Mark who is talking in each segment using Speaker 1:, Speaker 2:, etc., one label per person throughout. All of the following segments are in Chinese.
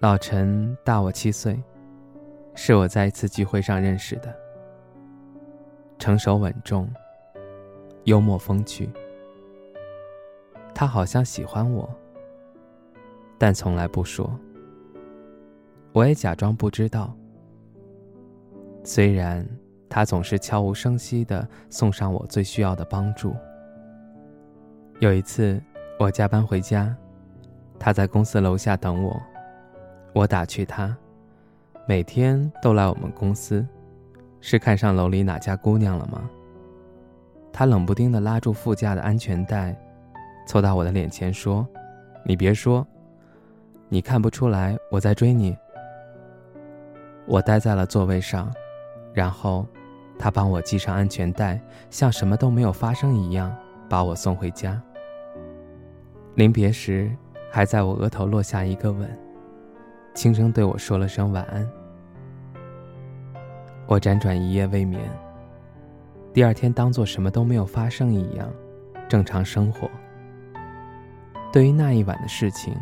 Speaker 1: 老陈大我七岁，是我在一次聚会上认识的。成熟稳重，幽默风趣。他好像喜欢我，但从来不说。我也假装不知道。虽然他总是悄无声息地送上我最需要的帮助。有一次我加班回家，他在公司楼下等我。我打趣他，每天都来我们公司，是看上楼里哪家姑娘了吗？他冷不丁地拉住副驾的安全带，凑到我的脸前说：“你别说，你看不出来我在追你。”我待在了座位上，然后他帮我系上安全带，像什么都没有发生一样把我送回家。临别时，还在我额头落下一个吻。轻声对我说了声晚安，我辗转一夜未眠。第二天当做什么都没有发生一样，正常生活。对于那一晚的事情，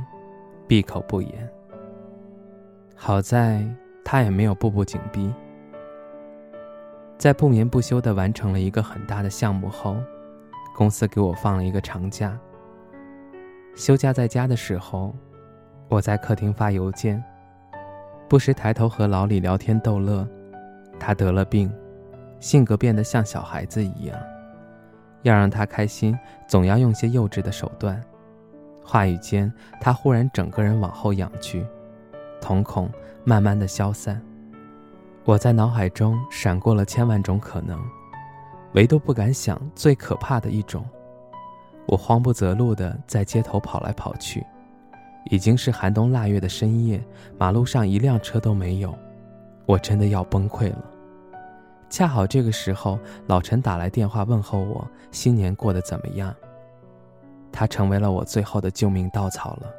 Speaker 1: 闭口不言。好在他也没有步步紧逼。在不眠不休地完成了一个很大的项目后，公司给我放了一个长假。休假在家的时候。我在客厅发邮件，不时抬头和老李聊天逗乐。他得了病，性格变得像小孩子一样，要让他开心，总要用些幼稚的手段。话语间，他忽然整个人往后仰去，瞳孔慢慢的消散。我在脑海中闪过了千万种可能，唯独不敢想最可怕的一种。我慌不择路的在街头跑来跑去。已经是寒冬腊月的深夜，马路上一辆车都没有，我真的要崩溃了。恰好这个时候，老陈打来电话问候我新年过得怎么样。他成为了我最后的救命稻草了。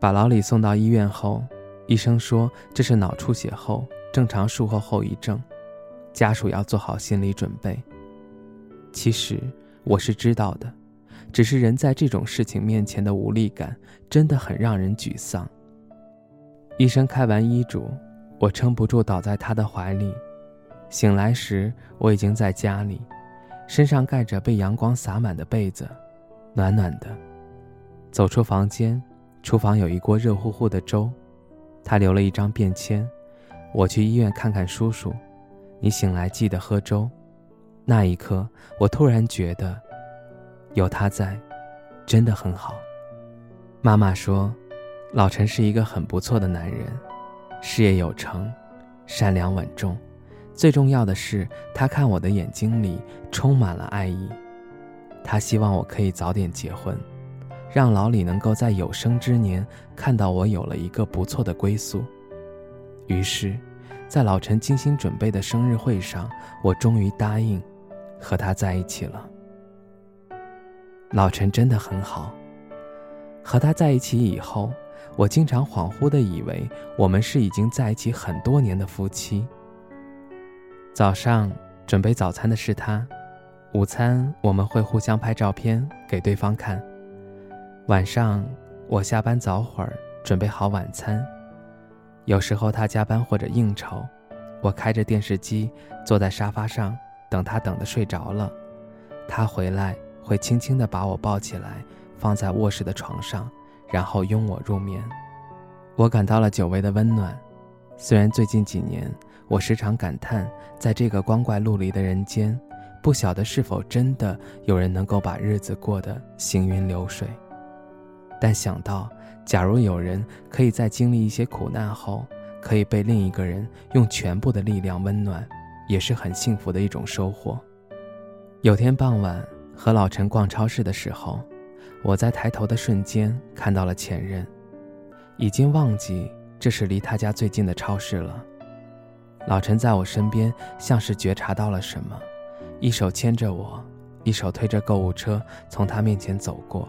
Speaker 1: 把老李送到医院后，医生说这是脑出血后正常术后后遗症，家属要做好心理准备。其实我是知道的。只是人在这种事情面前的无力感，真的很让人沮丧。医生开完医嘱，我撑不住倒在他的怀里。醒来时，我已经在家里，身上盖着被阳光洒满的被子，暖暖的。走出房间，厨房有一锅热乎乎的粥。他留了一张便签：“我去医院看看叔叔，你醒来记得喝粥。”那一刻，我突然觉得。有他在，真的很好。妈妈说，老陈是一个很不错的男人，事业有成，善良稳重，最重要的是，他看我的眼睛里充满了爱意。他希望我可以早点结婚，让老李能够在有生之年看到我有了一个不错的归宿。于是，在老陈精心准备的生日会上，我终于答应和他在一起了。老陈真的很好。和他在一起以后，我经常恍惚的以为我们是已经在一起很多年的夫妻。早上准备早餐的是他，午餐我们会互相拍照片给对方看。晚上我下班早会儿准备好晚餐。有时候他加班或者应酬，我开着电视机坐在沙发上等他，等的睡着了，他回来。会轻轻地把我抱起来，放在卧室的床上，然后拥我入眠。我感到了久违的温暖。虽然最近几年，我时常感叹，在这个光怪陆离的人间，不晓得是否真的有人能够把日子过得行云流水。但想到，假如有人可以在经历一些苦难后，可以被另一个人用全部的力量温暖，也是很幸福的一种收获。有天傍晚。和老陈逛超市的时候，我在抬头的瞬间看到了前任，已经忘记这是离他家最近的超市了。老陈在我身边，像是觉察到了什么，一手牵着我，一手推着购物车从他面前走过，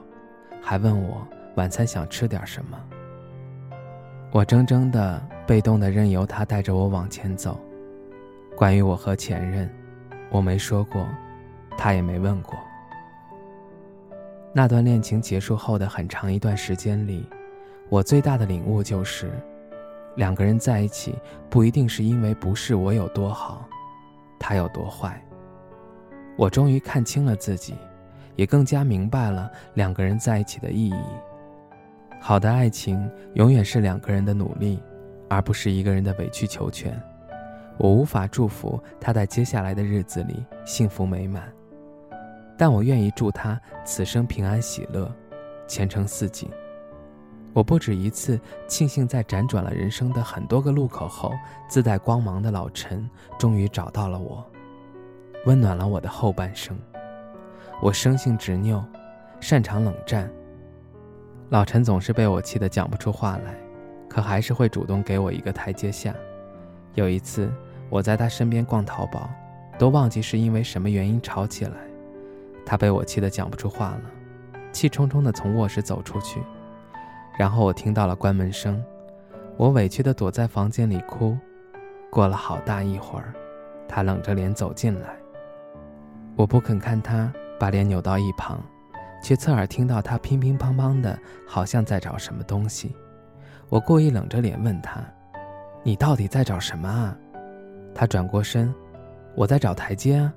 Speaker 1: 还问我晚餐想吃点什么。我怔怔的、被动的任由他带着我往前走。关于我和前任，我没说过，他也没问过。那段恋情结束后的很长一段时间里，我最大的领悟就是，两个人在一起不一定是因为不是我有多好，他有多坏。我终于看清了自己，也更加明白了两个人在一起的意义。好的爱情永远是两个人的努力，而不是一个人的委曲求全。我无法祝福他在接下来的日子里幸福美满。但我愿意祝他此生平安喜乐，前程似锦。我不止一次庆幸，在辗转了人生的很多个路口后，自带光芒的老陈终于找到了我，温暖了我的后半生。我生性执拗，擅长冷战。老陈总是被我气得讲不出话来，可还是会主动给我一个台阶下。有一次，我在他身边逛淘宝，都忘记是因为什么原因吵起来。他被我气得讲不出话了，气冲冲地从卧室走出去，然后我听到了关门声，我委屈地躲在房间里哭。过了好大一会儿，他冷着脸走进来，我不肯看他，把脸扭到一旁，却侧耳听到他乒乒乓乓的，好像在找什么东西。我故意冷着脸问他：“你到底在找什么啊？”他转过身：“我在找台阶啊。”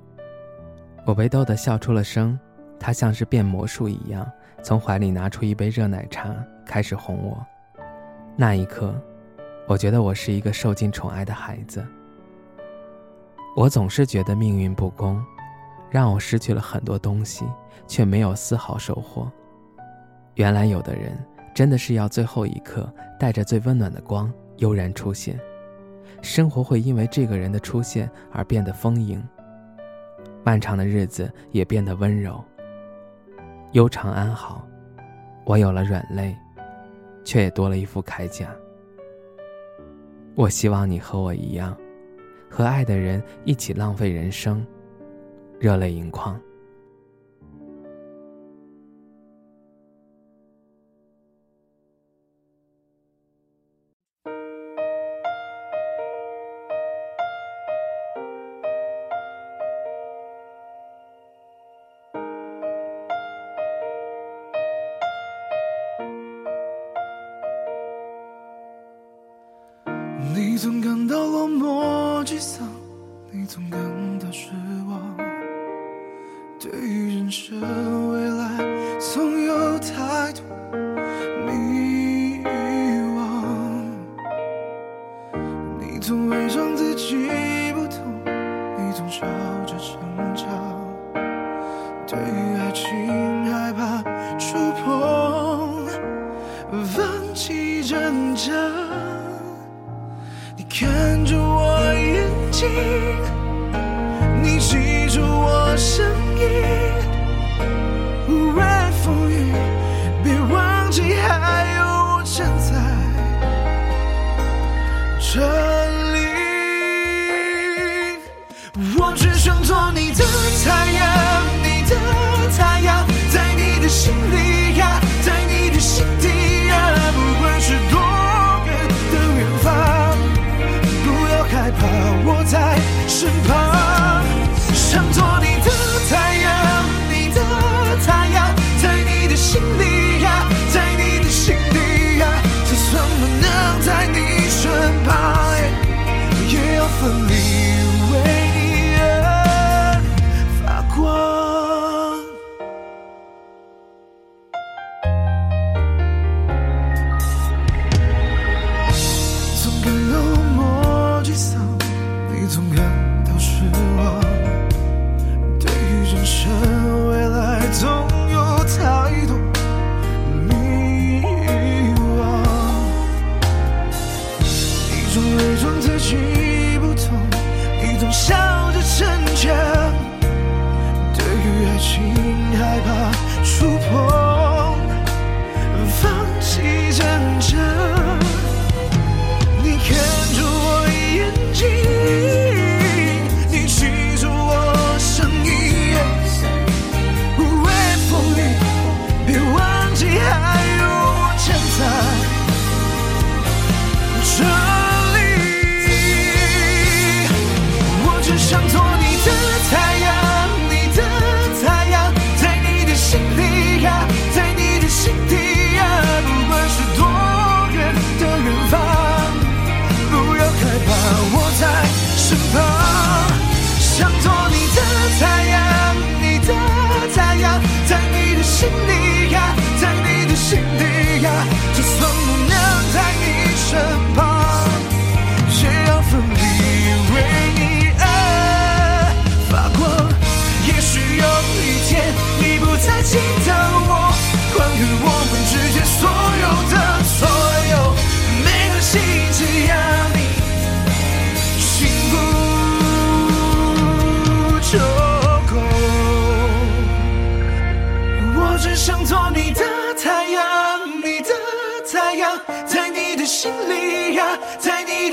Speaker 1: 我被逗得笑出了声，他像是变魔术一样，从怀里拿出一杯热奶茶，开始哄我。那一刻，我觉得我是一个受尽宠爱的孩子。我总是觉得命运不公，让我失去了很多东西，却没有丝毫收获。原来有的人真的是要最后一刻，带着最温暖的光悠然出现，生活会因为这个人的出现而变得丰盈。漫长的日子也变得温柔。悠长安好，我有了软肋，却也多了一副铠甲。我希望你和我一样，和爱的人一起浪费人生，热泪盈眶。
Speaker 2: 你总感到落寞沮丧，你总感到失望。对于人生未来，总有太多迷惘。你总伪装自己不痛，你总笑着成长。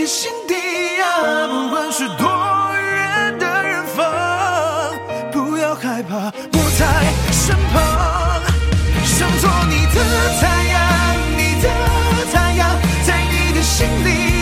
Speaker 2: 心底呀不管是多远的远方不要害怕我在身旁。想做你的太阳你的太阳在你的心里。